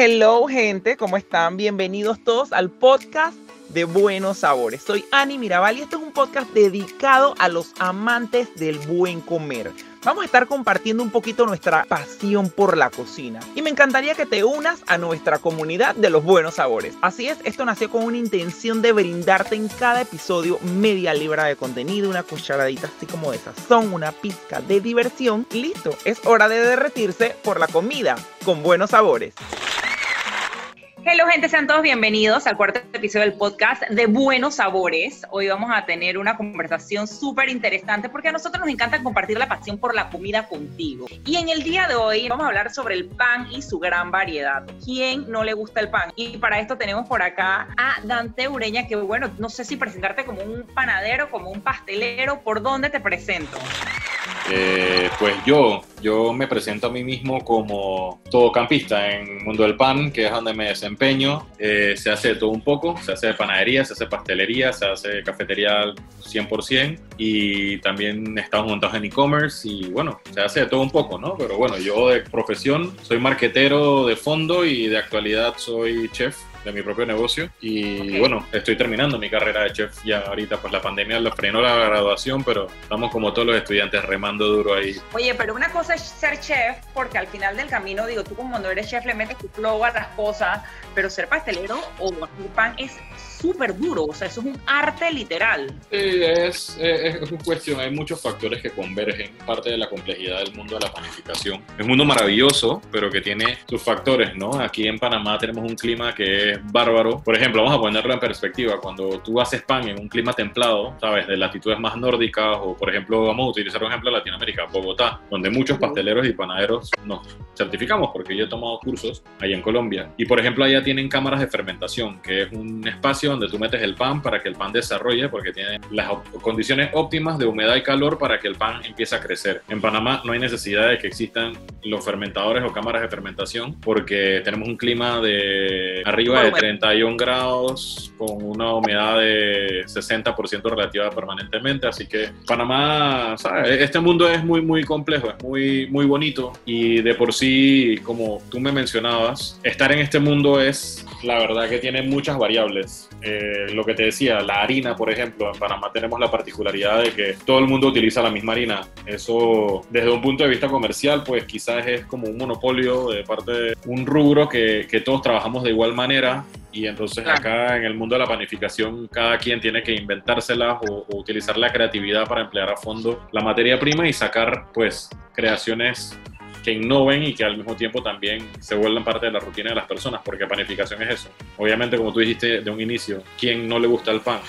Hello gente, ¿cómo están? Bienvenidos todos al podcast de Buenos Sabores. Soy Ani Mirabal y este es un podcast dedicado a los amantes del buen comer. Vamos a estar compartiendo un poquito nuestra pasión por la cocina y me encantaría que te unas a nuestra comunidad de los buenos sabores. Así es, esto nació con una intención de brindarte en cada episodio media libra de contenido, una cucharadita así como de sazón, una pizca de diversión listo, es hora de derretirse por la comida con buenos sabores. Hello gente, sean todos bienvenidos al cuarto episodio del podcast de Buenos Sabores. Hoy vamos a tener una conversación súper interesante porque a nosotros nos encanta compartir la pasión por la comida contigo. Y en el día de hoy vamos a hablar sobre el pan y su gran variedad. ¿Quién no le gusta el pan? Y para esto tenemos por acá a Dante Ureña, que bueno, no sé si presentarte como un panadero, como un pastelero, ¿por dónde te presento? Eh, pues yo, yo me presento a mí mismo como todocampista en mundo del pan, que es donde me desempeño. Eh, se hace todo un poco, se hace panadería, se hace pastelería, se hace cafetería al 100% y también estamos montados en e-commerce y bueno, se hace de todo un poco, ¿no? Pero bueno, yo de profesión soy marquetero de fondo y de actualidad soy chef de mi propio negocio. Y bueno, estoy terminando mi carrera de chef. Ya ahorita, pues la pandemia lo frenó la graduación, pero estamos como todos los estudiantes remando duro ahí. Oye, pero una cosa es ser chef, porque al final del camino, digo, tú como cuando eres chef le metes tu flow a las cosas, pero ser pastelero o hacer pan es súper duro, o sea, eso es un arte literal. Sí, es, es, es una cuestión, hay muchos factores que convergen, parte de la complejidad del mundo de la panificación. Es un mundo maravilloso, pero que tiene sus factores, ¿no? Aquí en Panamá tenemos un clima que es bárbaro. Por ejemplo, vamos a ponerlo en perspectiva, cuando tú haces pan en un clima templado, ¿sabes? De latitudes más nórdicas, o por ejemplo, vamos a utilizar un ejemplo de Latinoamérica, Bogotá, donde muchos pasteleros y panaderos nos certificamos, porque yo he tomado cursos ahí en Colombia. Y por ejemplo, allá tienen cámaras de fermentación, que es un espacio donde tú metes el pan para que el pan desarrolle, porque tiene las condiciones óptimas de humedad y calor para que el pan empiece a crecer. En Panamá no hay necesidad de que existan los fermentadores o cámaras de fermentación, porque tenemos un clima de arriba de 31 grados con una humedad de 60% relativa permanentemente, así que Panamá, ¿sabes? este mundo es muy, muy complejo, es muy, muy bonito y de por sí, como tú me mencionabas, estar en este mundo es, la verdad que tiene muchas variables. Eh, lo que te decía, la harina, por ejemplo, en Panamá tenemos la particularidad de que todo el mundo utiliza la misma harina. Eso, desde un punto de vista comercial, pues quizás es como un monopolio de parte de un rubro que, que todos trabajamos de igual manera y entonces acá en el mundo de la panificación cada quien tiene que inventárselas o, o, utilizar la creatividad para emplear a fondo la materia prima y sacar pues creaciones que innoven y que al mismo tiempo también se vuelvan parte de la rutina de las personas, porque panificación es eso. Obviamente, como tú dijiste de un inicio, ¿quién no le gusta el pan?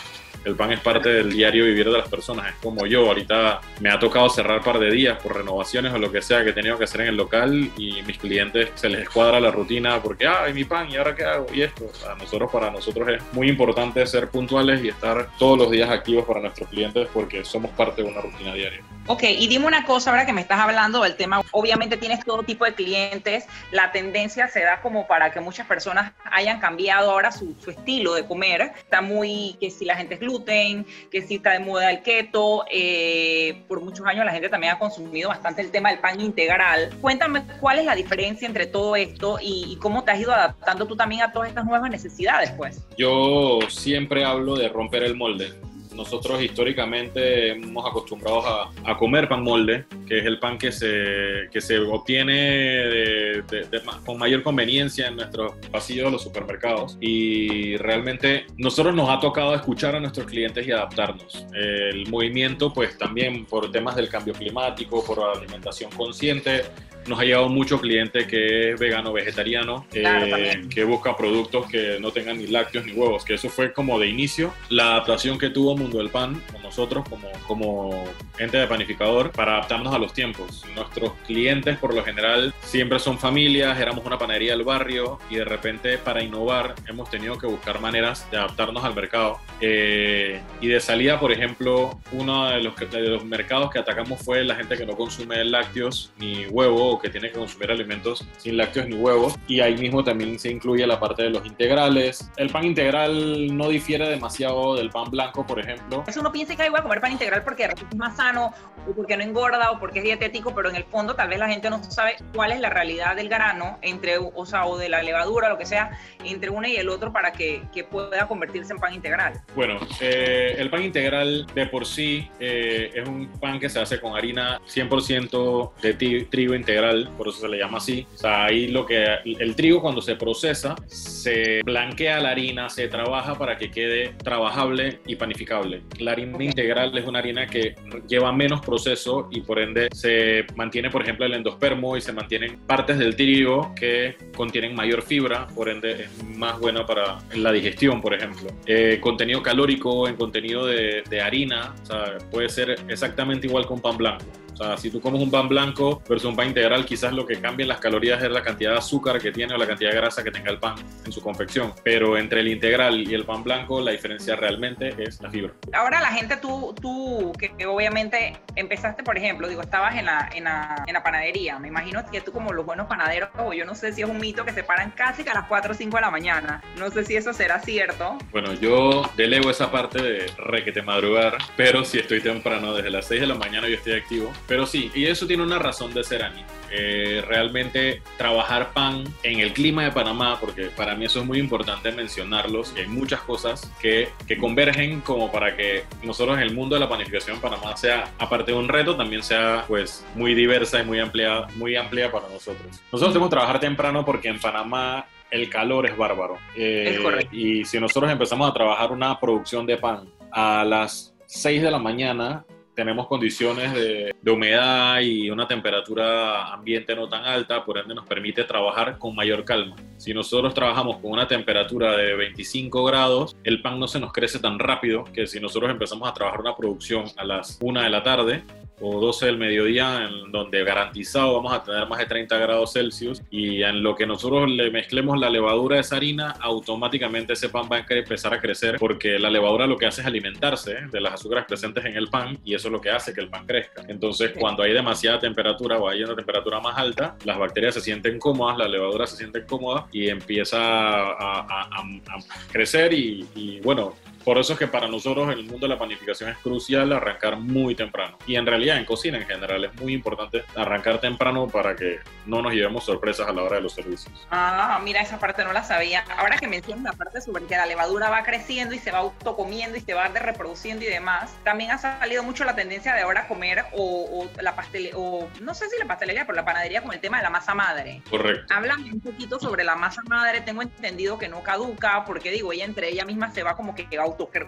El pan es parte del diario vivir de las personas. Es como yo, ahorita me ha tocado cerrar un par de días por renovaciones o lo que sea que he tenido que hacer en el local y mis clientes se les escuadra la rutina porque, ah, mi pan, ¿y ahora qué hago? Y esto. A nosotros, para nosotros es muy importante ser puntuales y estar todos los días activos para nuestros clientes porque somos parte de una rutina diaria. Ok, y dime una cosa ahora que me estás hablando del tema, obviamente tienes todo tipo de clientes, la tendencia se da como para que muchas personas hayan cambiado ahora su, su estilo de comer, está muy, que si la gente es gluten, que si está de moda el keto, eh, por muchos años la gente también ha consumido bastante el tema del pan integral. Cuéntame cuál es la diferencia entre todo esto y, y cómo te has ido adaptando tú también a todas estas nuevas necesidades, pues. Yo siempre hablo de romper el molde nosotros históricamente hemos acostumbrado a, a, comer pan molde, que es el pan que se, que se obtiene de, de, de, con mayor conveniencia en nuestros pasillos de los supermercados. Y realmente nosotros nos ha tocado escuchar a nuestros clientes y adaptarnos. El movimiento, pues también por temas del cambio climático, por la alimentación consciente, nos ha llegado mucho cliente que es vegano vegetariano, claro, eh, que busca productos que no tengan ni lácteos ni huevos, que eso fue como de inicio la adaptación que tuvo Mundo del Pan nosotros como, como ente de panificador para adaptarnos a los tiempos. Nuestros clientes por lo general siempre son familias, éramos una panadería del barrio y de repente para innovar hemos tenido que buscar maneras de adaptarnos al mercado. Eh, y de salida, por ejemplo, uno de los, de los mercados que atacamos fue la gente que no consume lácteos ni huevo que tiene que consumir alimentos sin lácteos ni huevos. Y ahí mismo también se incluye la parte de los integrales. El pan integral no difiere demasiado del pan blanco, por ejemplo. Eso uno piensa dice, ay, voy a comer pan integral porque es más sano, o porque no engorda, o porque es dietético, pero en el fondo tal vez la gente no sabe cuál es la realidad del grano, entre, o sea, o de la levadura, lo que sea, entre uno y el otro para que, que pueda convertirse en pan integral. Bueno, eh, el pan integral de por sí eh, es un pan que se hace con harina 100% de trigo integral, por eso se le llama así. O sea, ahí lo que el trigo cuando se procesa, se blanquea la harina, se trabaja para que quede trabajable y panificable. La harina integral es una harina que lleva menos proceso y por ende se mantiene, por ejemplo, el endospermo y se mantienen partes del trigo que contienen mayor fibra, por ende es más buena para la digestión, por ejemplo. Eh, contenido calórico en contenido de, harina, o sea, puede ser exactamente igual con pan blanco. Sea, si tú comes un pan blanco versus un pan integral, quizás lo que cambia en las calorías es la cantidad de azúcar que tiene o la cantidad de grasa que tenga el pan en su confección. Pero entre el integral y el pan blanco, la diferencia realmente es la fibra. Ahora la gente, tú, tú que, obviamente empezaste, por ejemplo, digo, estabas en la, en, la, en la panadería. Me imagino que tú como los buenos panaderos, o yo no sé si es un mito que se paran casi a las 4 o 5 de la mañana. No sé si eso será cierto. Bueno, yo delego esa parte de requete madrugar, pero si estoy temprano, desde las 6 de la mañana yo estoy activo pero sí, y eso tiene una razón de ser, Ani. Eh, realmente trabajar pan en el clima de Panamá, porque para mí eso es muy importante mencionarlos, y hay muchas cosas que, que convergen como para que nosotros en el mundo de la panificación en Panamá sea, aparte de un reto, también sea pues muy diversa y muy amplia, muy amplia para nosotros. Nosotros tenemos que trabajar temprano porque en Panamá el calor es bárbaro. Eh, es correcto. Y si nosotros empezamos a trabajar una producción de pan a las 6 de la mañana, tenemos condiciones de, humedad y una temperatura ambiente no tan alta, por ende nos permite trabajar con mayor calma. Si nosotros trabajamos con una temperatura de 25 grados, el pan no se nos crece tan rápido que si nosotros empezamos a trabajar una producción a las 1 de la tarde, o 12 del mediodía, en donde garantizado vamos a tener más de 30 grados Celsius y en lo que nosotros le mezclemos la levadura de esa harina, automáticamente ese pan va a empezar a crecer porque la levadura lo que hace es alimentarse de las azúcares presentes en el pan y eso es lo que hace que el pan crezca. Entonces, cuando hay demasiada temperatura o hay una temperatura más alta, las bacterias se sienten cómodas, la levadura se siente cómoda y empieza a, crecer y, y bueno, por eso es que para nosotros en el mundo de la panificación es crucial arrancar muy temprano. Y en realidad en cocina en general es muy importante arrancar temprano para que no nos llevemos sorpresas a la hora de los servicios. Ah, mira, esa parte no la sabía. Ahora que mencionas la parte sobre que la levadura va creciendo y se va autocomiendo y se va reproduciendo y demás, también ha salido mucho la tendencia de ahora comer o, la pastelería, o no sé si la pastelería, pero la panadería con el tema de la masa madre. Correcto. Háblame un poquito sobre la masa madre. Tengo entendido que no caduca porque digo, ella entre ella misma se va como que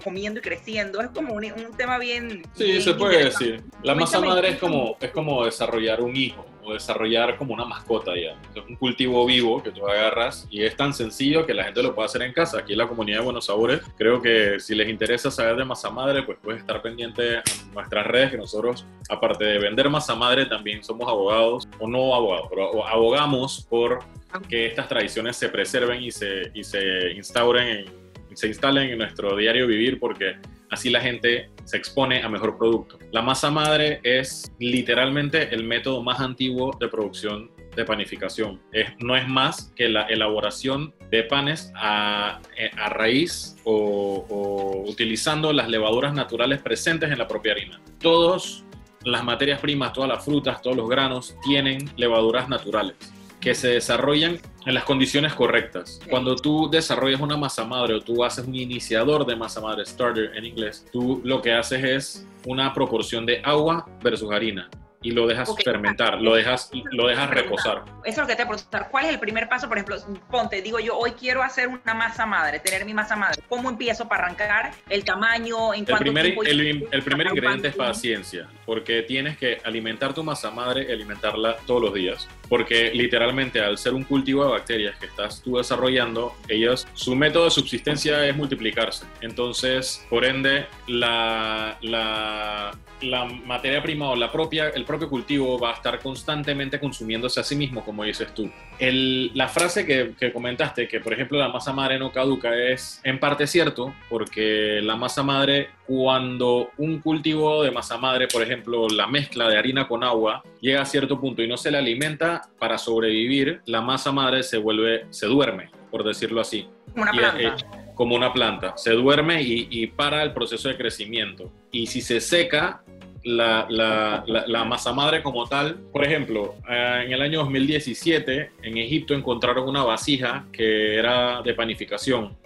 comiendo y creciendo. Es como un, tema bien. Sí, se puede decir. La masa madre es como, es como desarrollar un hijo o desarrollar como una mascota ya. Es un cultivo vivo que tú agarras y es tan sencillo que la gente lo puede hacer en casa. Aquí en la comunidad de Buenos Sabores, creo que si les interesa saber de masa madre, pues puedes estar pendiente en nuestras redes que nosotros, aparte de vender masa madre, también somos abogados, o no abogados, pero abogamos por que estas tradiciones se preserven y se, y se instauren en se instalen en nuestro diario vivir porque así la gente se expone a mejor producto. La masa madre es literalmente el método más antiguo de producción de panificación. No es más que la elaboración de panes a, a raíz o, o, utilizando las levaduras naturales presentes en la propia harina. Todas las materias primas, todas las frutas, todos los granos tienen levaduras naturales que se desarrollan en las condiciones correctas. Cuando tú desarrollas una masa madre o tú haces un iniciador de masa madre, starter en inglés, tú lo que haces es una proporción de agua versus harina y lo dejas fermentar, lo dejas, lo dejas reposar. Eso es lo que te voy a preguntar. ¿Cuál es el primer paso? Por ejemplo, ponte, digo yo, hoy quiero hacer una masa madre, tener mi masa madre. ¿Cómo empiezo para arrancar? ¿El tamaño? ¿En el primer, El, el primer ingrediente es paciencia, porque tienes que alimentar tu masa madre, alimentarla todos los días. Porque literalmente al ser un cultivo de bacterias que estás tú desarrollando, ellas, su método de subsistencia es multiplicarse. Entonces, por ende, la, la materia prima o la propia, el propio cultivo va a estar constantemente consumiéndose a sí mismo, como dices tú. El, la frase que, que, comentaste, que por ejemplo la masa madre no caduca, es en parte cierto, porque la masa madre, cuando un cultivo de masa madre, por ejemplo la mezcla de harina con agua, llega a cierto punto y no se le alimenta para sobrevivir, la masa madre se vuelve, se duerme, por decirlo así. Una planta. Eh, como una planta. Se duerme y, y para el proceso de crecimiento. Y si se seca, la, masa madre como tal. Por ejemplo, eh, en el año 2017 en Egipto encontraron una vasija que era de panificación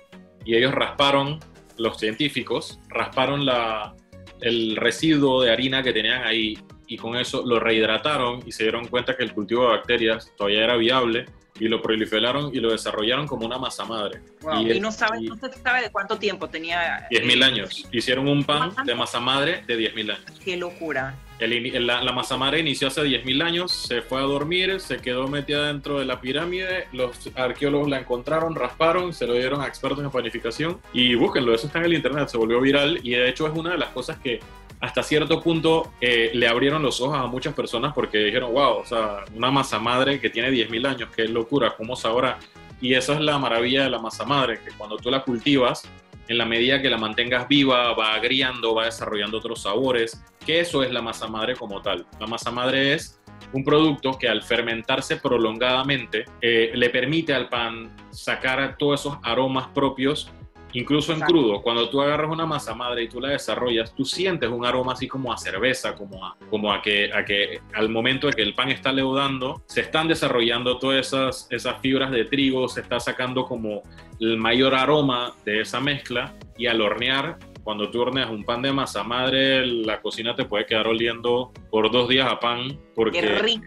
y ellos rasparon, los científicos, rasparon la, el residuo de harina que tenían ahí y con eso lo rehidrataron y se dieron cuenta que el cultivo de bacterias todavía era viable y lo proliferaron y lo desarrollaron como una masa madre. Wow. Y, y, no, sabe, y, no se sabe de cuánto tiempo tenía. 10.000 años. Hicieron un pan de masa madre de 10.000 años. Qué locura. El, la, la, masa madre inició hace 10.000 años, se fue a dormir, se quedó metida dentro de la pirámide, los arqueólogos la encontraron, rasparon, se lo dieron a expertos en panificación y búsquenlo, eso está en el internet, se volvió viral y de hecho es una de las cosas que hasta cierto punto eh, le abrieron los ojos a muchas personas porque dijeron, wow, o sea, una masa madre que tiene 10.000 años, qué locura, ¿cómo sabrá? Y esa es la maravilla de la masa madre, que cuando tú la cultivas, en la medida que la mantengas viva, va agriando, va desarrollando otros sabores, que eso es la masa madre como tal. La masa madre es un producto que al fermentarse prolongadamente eh, le permite al pan sacar todos esos aromas propios Incluso en crudo, cuando tú agarras una masa madre y tú la desarrollas, tú sientes un aroma así como a cerveza, como a, como a, que, a que al momento de que el pan está leudando, se están desarrollando todas esas, esas fibras de trigo, se está sacando como el mayor aroma de esa mezcla y al hornear cuando tú horneas un pan de masa madre, la cocina te puede quedar oliendo por dos días a pan. Porque, Qué rico.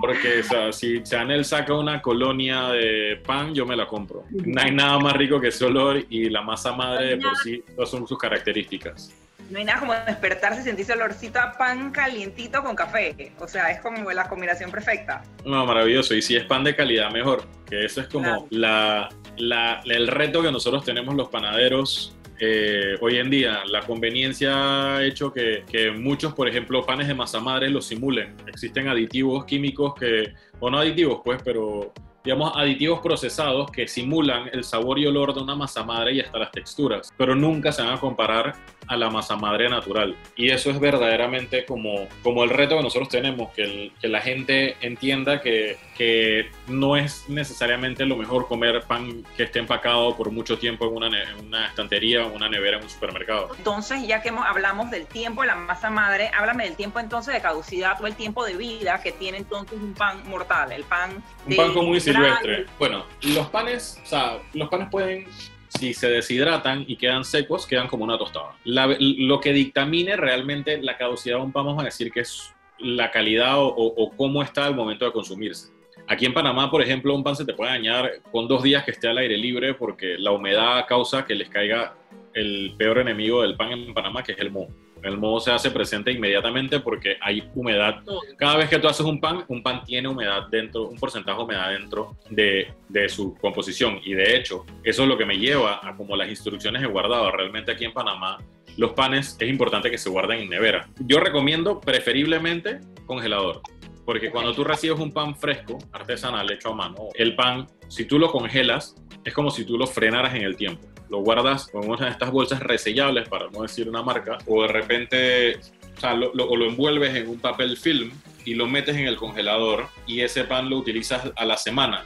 Porque o sea, si Chanel saca una colonia de pan, yo me la compro. No hay nada más rico que ese olor y la masa madre de por sí, todas son sus características. No hay nada como despertarse y sentirse olorcito a pan calientito con café. O sea, es como la combinación perfecta. No, maravilloso. Y si es pan de calidad, mejor. Que eso es como claro. la, la, el reto que nosotros tenemos los panaderos eh, hoy en día la conveniencia ha hecho que, que, muchos, por ejemplo, panes de masa madre los simulen. Existen aditivos químicos que, o no aditivos, pues, pero digamos, aditivos procesados que simulan el sabor y olor de una masa madre y hasta las texturas, pero nunca se van a comparar a la masa madre natural. Y eso es verdaderamente como, como el reto que nosotros tenemos, que, el, que la gente entienda que, que, no es necesariamente lo mejor comer pan que esté empacado por mucho tiempo en una, en una estantería o una nevera en un supermercado. Entonces, ya que hemos, hablamos del tiempo de la masa madre, háblame del tiempo entonces de caducidad o el tiempo de vida que tiene entonces un pan mortal, el pan... Un pan común y silvestre. Bueno, los panes, o sea, los panes pueden si se deshidratan y quedan secos, quedan como una tostada. Lo que dictamine realmente la caducidad de un pan, vamos a decir que es la calidad o, cómo está al momento de consumirse. Aquí en Panamá, por ejemplo, un pan se te puede dañar con dos días que esté al aire libre porque la humedad causa que les caiga el peor enemigo del pan en Panamá, que es el moho. El moho se hace presente inmediatamente porque hay humedad. Cada vez que tú haces un pan, un pan tiene humedad dentro, un porcentaje de humedad dentro de, de, su composición. Y de hecho, eso es lo que me lleva a como las instrucciones he guardado. Realmente aquí en Panamá, los panes es importante que se guarden en nevera. Yo recomiendo preferiblemente congelador. Porque cuando tú recibes un pan fresco, artesanal, hecho a mano, el pan, si tú lo congelas, es como si tú lo frenaras en el tiempo lo guardas con una de estas bolsas resellables, para no decir una marca, o de repente, o, lo envuelves en un papel film y lo metes en el congelador y ese pan lo utilizas a la semana.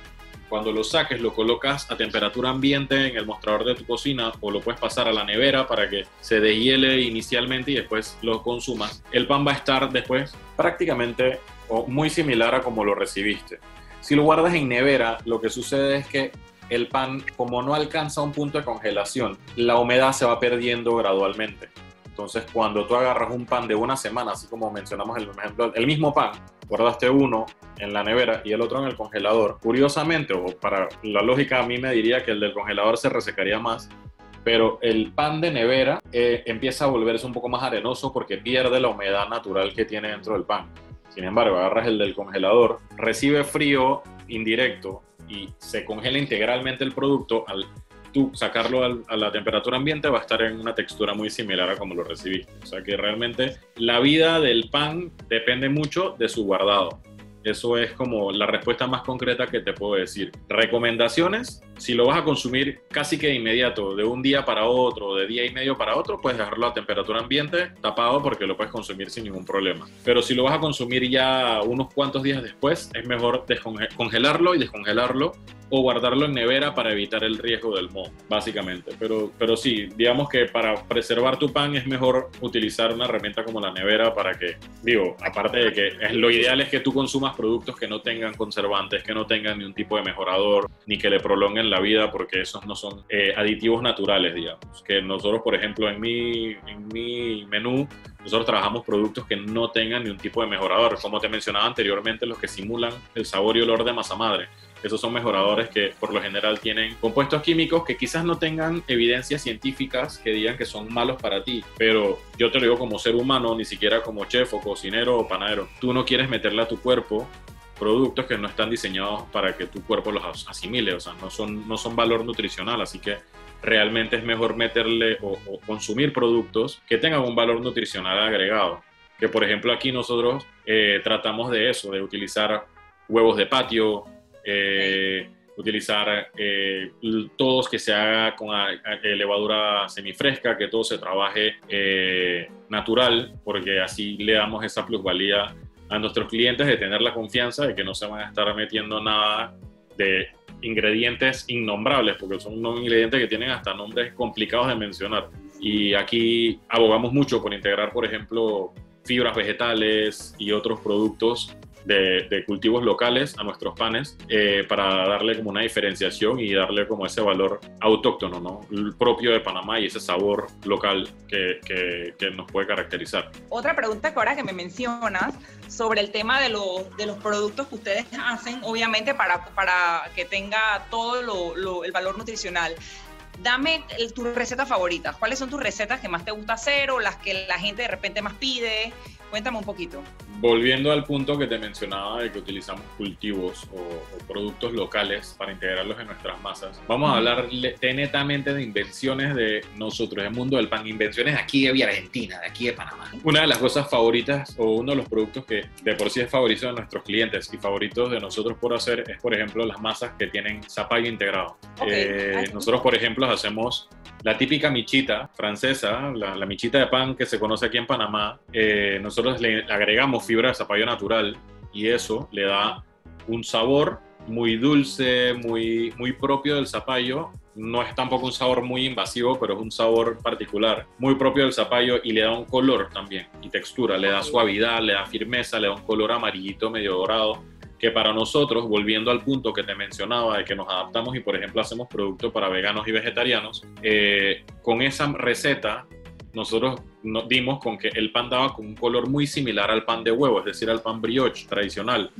Cuando lo saques, lo colocas a temperatura ambiente en el mostrador de tu cocina o lo puedes pasar a la nevera para que se deshiele inicialmente y después lo consumas. El pan va a estar después prácticamente o muy similar a como lo recibiste. Si lo guardas en nevera, lo que sucede es que el pan, como no alcanza un punto de congelación, la humedad se va perdiendo gradualmente. Entonces, cuando tú agarras un pan de una semana, así como mencionamos el ejemplo, el mismo pan, guardaste uno en la nevera y el otro en el congelador, curiosamente, o para la lógica a mí me diría que el del congelador se resecaría más, pero el pan de nevera eh, empieza a volverse un poco más arenoso porque pierde la humedad natural que tiene dentro del pan. Sin embargo, agarras el del congelador, recibe frío indirecto y se congela integralmente el producto, al tú sacarlo a la temperatura ambiente va a estar en una textura muy similar a como lo recibiste. O sea que realmente la vida del pan depende mucho de su guardado. Eso es como la respuesta más concreta que te puedo decir. Recomendaciones, si lo vas a consumir casi que de inmediato, de un día para otro, de día y medio para otro, puedes dejarlo a temperatura ambiente tapado porque lo puedes consumir sin ningún problema. Pero si lo vas a consumir ya unos cuantos días después, es mejor congelarlo y descongelarlo o guardarlo en nevera para evitar el riesgo del moho, básicamente. Pero, pero sí, digamos que para preservar tu pan es mejor utilizar una herramienta como la nevera para que, digo, aparte de que lo ideal es que tú consumas productos que no tengan conservantes, que no tengan ni un tipo de mejorador, ni que le prolonguen la vida, porque esos no son eh, aditivos naturales, digamos. Que nosotros, por ejemplo, en mi, en mi menú, nosotros trabajamos productos que no tengan ni un tipo de mejorador, como te mencionaba anteriormente, los que simulan el sabor y olor de masa madre esos son mejoradores que por lo general tienen compuestos químicos que quizás no tengan evidencias científicas que digan que son malos para ti, pero yo te lo digo como ser humano, ni siquiera como chef o cocinero o panadero. Tú no quieres meterle a tu cuerpo productos que no están diseñados para que tu cuerpo los asimile, o sea, no son, no son valor nutricional, así que realmente es mejor meterle o, consumir productos que tengan un valor nutricional agregado. Que por ejemplo aquí nosotros eh, tratamos de eso, de utilizar huevos de patio, eh, utilizar eh, todos que se haga con levadura semifresca, que todo se trabaje eh, natural, porque así le damos esa plusvalía a nuestros clientes de tener la confianza de que no se van a estar metiendo nada de ingredientes innombrables, porque son unos ingredientes que tienen hasta nombres complicados de mencionar. Y aquí abogamos mucho por integrar, por ejemplo, fibras vegetales y otros productos de, cultivos locales a nuestros panes eh, para darle como una diferenciación y darle como ese valor autóctono, ¿no? El propio de Panamá y ese sabor local que, que, nos puede caracterizar. Otra pregunta que ahora que me mencionas sobre el tema de, de los productos que ustedes hacen, obviamente para, para que tenga todo lo, el valor nutricional dame tus recetas favoritas. ¿Cuáles son tus recetas que más te gusta hacer o las que la gente de repente más pide? Cuéntame un poquito. Volviendo al punto que te mencionaba de que utilizamos cultivos o, productos locales para integrarlos en nuestras masas, vamos a hablar netamente de invenciones de nosotros, el mundo del pan, invenciones aquí de Argentina, de aquí de Panamá. Una de las cosas favoritas o uno de los productos que de por sí es favorito de nuestros clientes y favoritos de nosotros por hacer es, por ejemplo, las masas que tienen zapallo integrado. Eh, nosotros, por ejemplo, hacemos la típica michita francesa, la, michita de pan que se conoce aquí en Panamá. Eh, nosotros le agregamos fibra de zapallo natural y eso le da un sabor muy dulce, muy, muy propio del zapallo. No es tampoco un sabor muy invasivo, pero es un sabor particular, muy propio del zapallo y le da un color también y textura, le da suavidad, le da firmeza, le da un color amarillito medio dorado que para nosotros, volviendo al punto que te mencionaba de que nos adaptamos y por ejemplo hacemos productos para veganos y vegetarianos, eh, con esa receta nosotros nos dimos con que el pan daba con un color muy similar al pan de huevo, es decir, al pan brioche tradicional.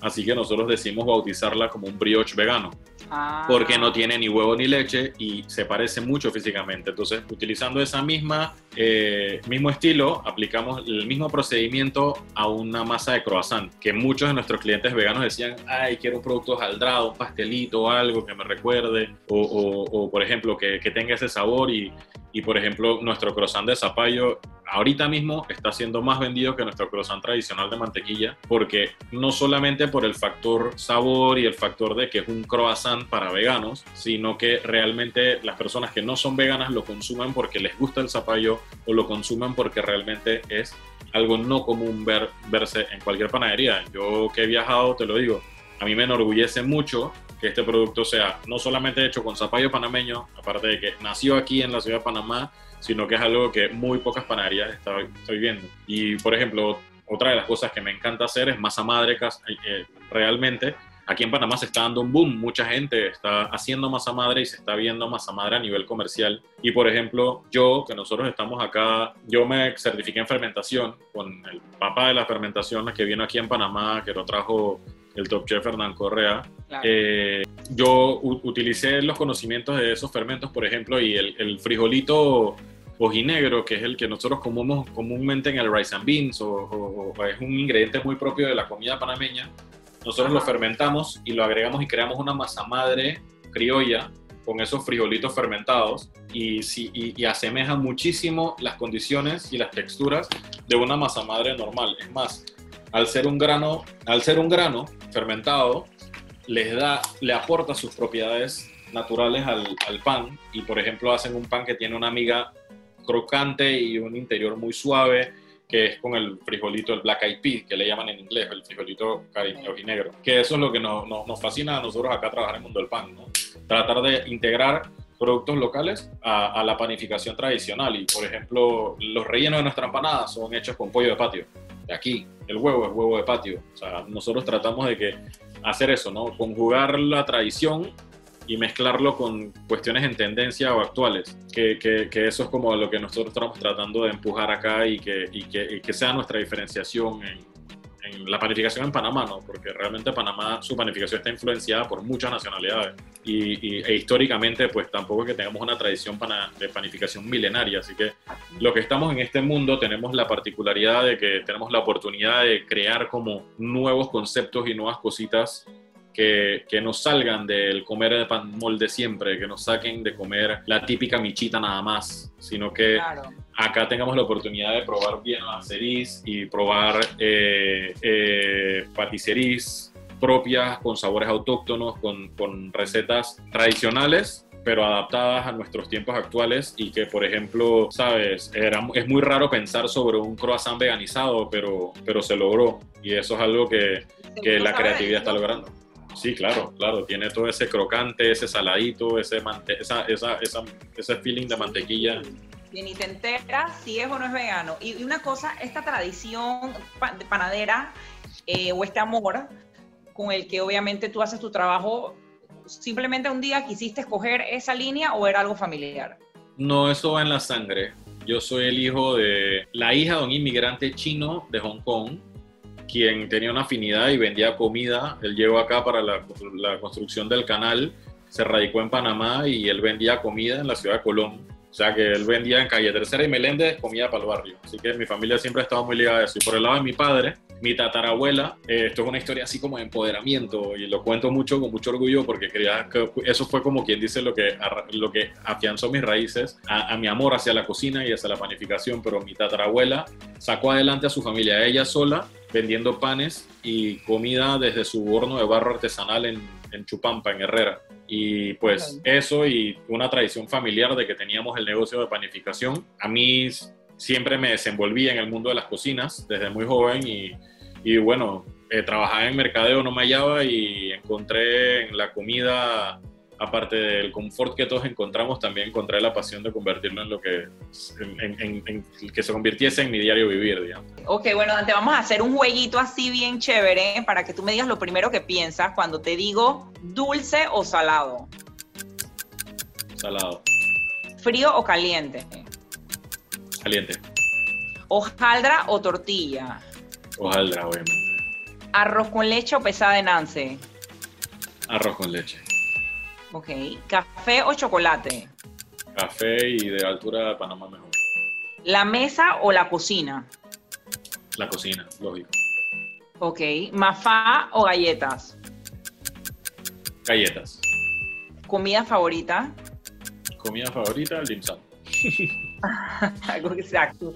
Así que nosotros decimos bautizarla como un brioche vegano, ah. porque no tiene ni huevo ni leche y se parece mucho físicamente. Entonces, utilizando esa misma eh, mismo estilo, aplicamos el mismo procedimiento a una masa de croissant, que muchos de nuestros clientes veganos decían, ay, quiero un producto jaldrado, un pastelito, algo que me recuerde, o, por ejemplo, que, que tenga ese sabor y, y por ejemplo, nuestro croissant de zapallo ahorita mismo está siendo más vendido que nuestro croissant tradicional de mantequilla, porque no solamente por el factor sabor y el factor de que es un croissant para veganos, sino que realmente las personas que no son veganas lo consumen porque les gusta el zapallo o lo consumen porque realmente es algo no común ver, verse en cualquier panadería. Yo que he viajado, te lo digo, a mí me enorgullece mucho que este producto sea no solamente hecho con zapallo panameño, aparte de que nació aquí en la ciudad de Panamá, sino que es algo que muy pocas panaderías estoy, estoy viendo. Y, por ejemplo, otra de las cosas que me encanta hacer es masa madre eh, eh, realmente. Aquí en Panamá se está dando un boom, mucha gente está haciendo masa madre y se está viendo masa madre a nivel comercial. Y por ejemplo, yo, que nosotros estamos acá, yo me certifiqué en fermentación con el papá de la fermentación que vino aquí en Panamá, que lo trajo el top chef Hernán Correa, eh, yo utilicé los conocimientos de esos fermentos, por ejemplo, y el, frijolito ojinegro, que es el que nosotros comemos comúnmente en el rice and beans, o, es un ingrediente muy propio de la comida panameña, nosotros lo fermentamos y lo agregamos y creamos una masa madre criolla con esos frijolitos fermentados y, si, y, asemeja muchísimo las condiciones y las texturas de una masa madre normal. Es más, al ser un grano, al ser un grano fermentado, les da, le aporta sus propiedades naturales al, pan y, por ejemplo, hacen un pan que tiene una miga crocante y un interior muy suave que es con el frijolito, el black eyed pea, que le llaman en inglés, el frijolito negro. Que eso es lo que nos, nos, fascina a nosotros acá trabajar en el mundo del pan, ¿no? Tratar de integrar productos locales a, a, la panificación tradicional. Y, por ejemplo, los rellenos de nuestra empanada son hechos con pollo de patio. De aquí, el huevo es huevo de patio. O sea, nosotros tratamos de que hacer eso, ¿no? Conjugar la tradición y mezclarlo con cuestiones en tendencia o actuales, que, que, eso es como lo que nosotros estamos tratando de empujar acá y que, y que, que sea nuestra diferenciación en, en, la panificación en Panamá, ¿no? porque realmente Panamá, su panificación está influenciada por muchas nacionalidades y, e históricamente pues tampoco es que tengamos una tradición de panificación milenaria, así que lo que estamos en este mundo tenemos la particularidad de que tenemos la oportunidad de crear como nuevos conceptos y nuevas cositas que, que, nos salgan del comer de pan molde siempre, que nos saquen de comer la típica michita nada más, sino que acá tengamos la oportunidad de probar bien ceris y probar eh, eh, propias, con sabores autóctonos, con, con recetas tradicionales pero adaptadas a nuestros tiempos actuales y que, por ejemplo, sabes, era, es muy raro pensar sobre un croissant veganizado, pero, pero se logró y eso es algo que, que la creatividad está logrando. Sí, claro, claro, tiene todo ese crocante, ese saladito, ese, esa, esa, esa, ese feeling de mantequilla. Y ni te enteras si es o no es vegano. Y, una cosa, esta tradición de panadera eh, o este amor con el que obviamente tú haces tu trabajo, simplemente un día quisiste escoger esa línea o era algo familiar? No, eso va en la sangre. Yo soy el hijo de la hija de un inmigrante chino de Hong Kong quien tenía una afinidad y vendía comida. Él llegó acá para la, construcción del canal, se radicó en Panamá y él vendía comida en la ciudad de Colón. O sea que él vendía en calle Tercera y Meléndez comida para el barrio. Así que mi familia siempre ha estado muy ligada a eso. Y por el lado de mi padre, mi tatarabuela, eh, esto es una historia así como de empoderamiento y lo cuento mucho con mucho orgullo porque quería que eso fue como quien dice lo que, lo que afianzó mis raíces a, a, mi amor hacia la cocina y hacia la panificación. Pero mi tatarabuela sacó adelante a su familia ella sola vendiendo panes y comida desde su horno de barro artesanal en, en Chupampa, en Herrera. Y pues eso y una tradición familiar de que teníamos el negocio de panificación. A mí siempre me desenvolví en el mundo de las cocinas desde muy joven y, y bueno, eh, trabajaba en mercadeo, no me hallaba y encontré en la comida aparte del confort que todos encontramos, también encontré la pasión de convertirlo en lo que, en, que se convirtiese en mi diario vivir, digamos. Ok, bueno, Dante, vamos a hacer un jueguito así bien chévere para que tú me digas lo primero que piensas cuando te digo dulce o salado. Salado. Frío o caliente. Caliente. Hojaldra o tortilla. Hojaldra, obviamente. Arroz con leche o pesada de Nance. Arroz con leche. Ok. ¿Café o chocolate? Café y de altura de Panamá mejor. ¿La mesa o la cocina? La cocina, lógico. Ok. ¿Mafá o galletas? Galletas. ¿Comida favorita? Comida favorita, dim Exacto.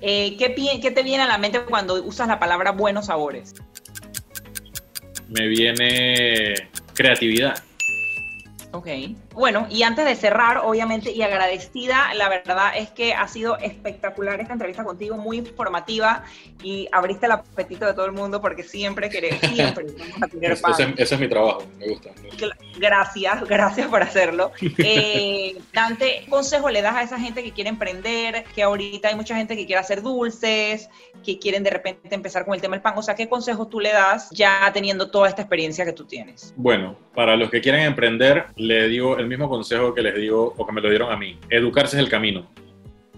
Eh, ¿qué, ¿Qué te viene a la mente cuando usas la palabra buenos sabores? Me viene creatividad Ok. Bueno, y antes de cerrar, obviamente, y agradecida, la verdad es que ha sido espectacular esta entrevista contigo, muy informativa y abriste el apetito de todo el mundo porque siempre queremos, siempre a tener pan. Ese, ese, es mi trabajo, me gusta. Gracias, gracias por hacerlo. Eh, Dante, ¿qué consejo le das a esa gente que quiere emprender? Que ahorita hay mucha gente que quiere hacer dulces, que quieren de repente empezar con el tema del pan. O sea, ¿qué consejos tú le das ya teniendo toda esta experiencia que tú tienes? Bueno, para los que quieren emprender, le digo el mismo consejo que les digo o que me lo dieron a mí. Educarse es el camino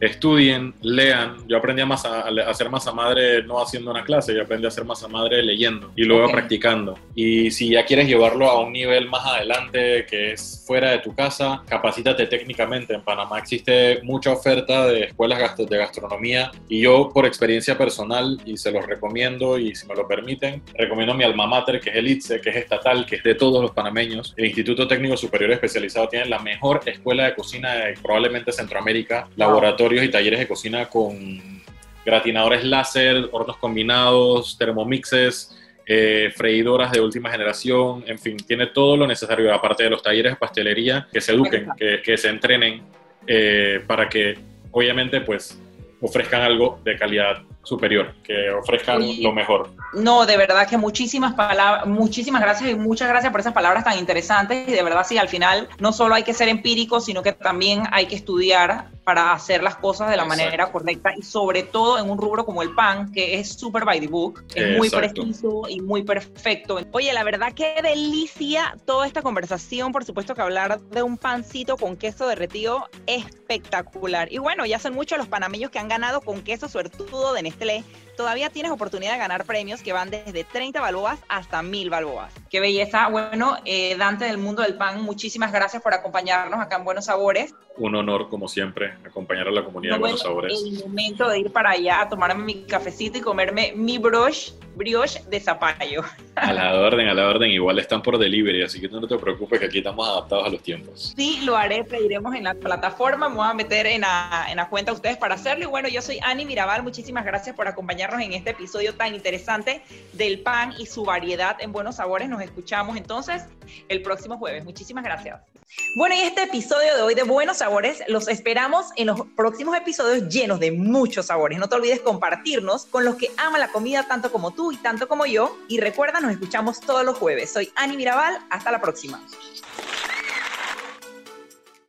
estudien, lean. Yo aprendí a, masa, a hacer masa madre no haciendo una clase, yo aprendí a hacer masa madre leyendo y luego practicando. Y si ya quieres llevarlo a un nivel más adelante, que es fuera de tu casa, capacítate técnicamente. En Panamá existe mucha oferta de escuelas de gastronomía y yo por experiencia personal, y se los recomiendo y si me lo permiten, recomiendo mi alma mater, que es el ITSE, que es estatal, que es de todos los panameños. El Instituto Técnico Superior Especializado tiene la mejor escuela de cocina de probablemente Centroamérica, laboratorio y talleres de cocina con gratinadores láser, hornos combinados, termomixes, eh, freidoras de última generación, en fin, tiene todo lo necesario, aparte de los talleres de pastelería, que se eduquen, que, que se entrenen eh, para que obviamente pues ofrezcan algo de calidad superior, que ofrezcan lo mejor. No, de verdad que muchísimas palabras, muchísimas gracias y muchas gracias por esas palabras tan interesantes y de verdad sí, al final no solo hay que ser empírico, sino que también hay que estudiar para hacer las cosas de la manera correcta y sobre todo en un rubro como el pan, que es súper by the book, es muy preciso y muy perfecto. Oye, la verdad qué delicia toda esta conversación, por supuesto que hablar de un pancito con queso derretido espectacular. Y bueno, ya son muchos los panameños que han ganado con queso suertudo de Nestlé Nestlé. Todavía tienes oportunidad de ganar premios que van desde 30 balboas hasta 1000 balboas. Qué belleza. Bueno, eh, Dante del mundo del pan, muchísimas gracias por acompañarnos acá en Buenos Sabores. Un honor, como siempre, acompañar a la comunidad de Buenos Sabores. El momento de ir para allá a tomarme mi cafecito y comerme mi brioche, brioche de zapallo. A la orden, a la orden. Igual están por delivery, así que no te preocupes que aquí estamos adaptados a los tiempos. Sí, lo haré, pediremos en la plataforma, me voy a meter en la, en la cuenta a ustedes para hacerlo. Y bueno, yo soy Ani Mirabal, muchísimas gracias por acompañarnos en este episodio tan interesante del pan y su variedad en buenos sabores. Nos escuchamos entonces el próximo jueves. Muchísimas gracias. Bueno, y este episodio de hoy de Buenos Sabores los esperamos en los próximos episodios llenos de muchos sabores. No te olvides compartirnos con los que aman la comida tanto como tú y tanto como yo. Y recuerda, nos escuchamos todos los jueves. Soy Ani Mirabal. Hasta la próxima.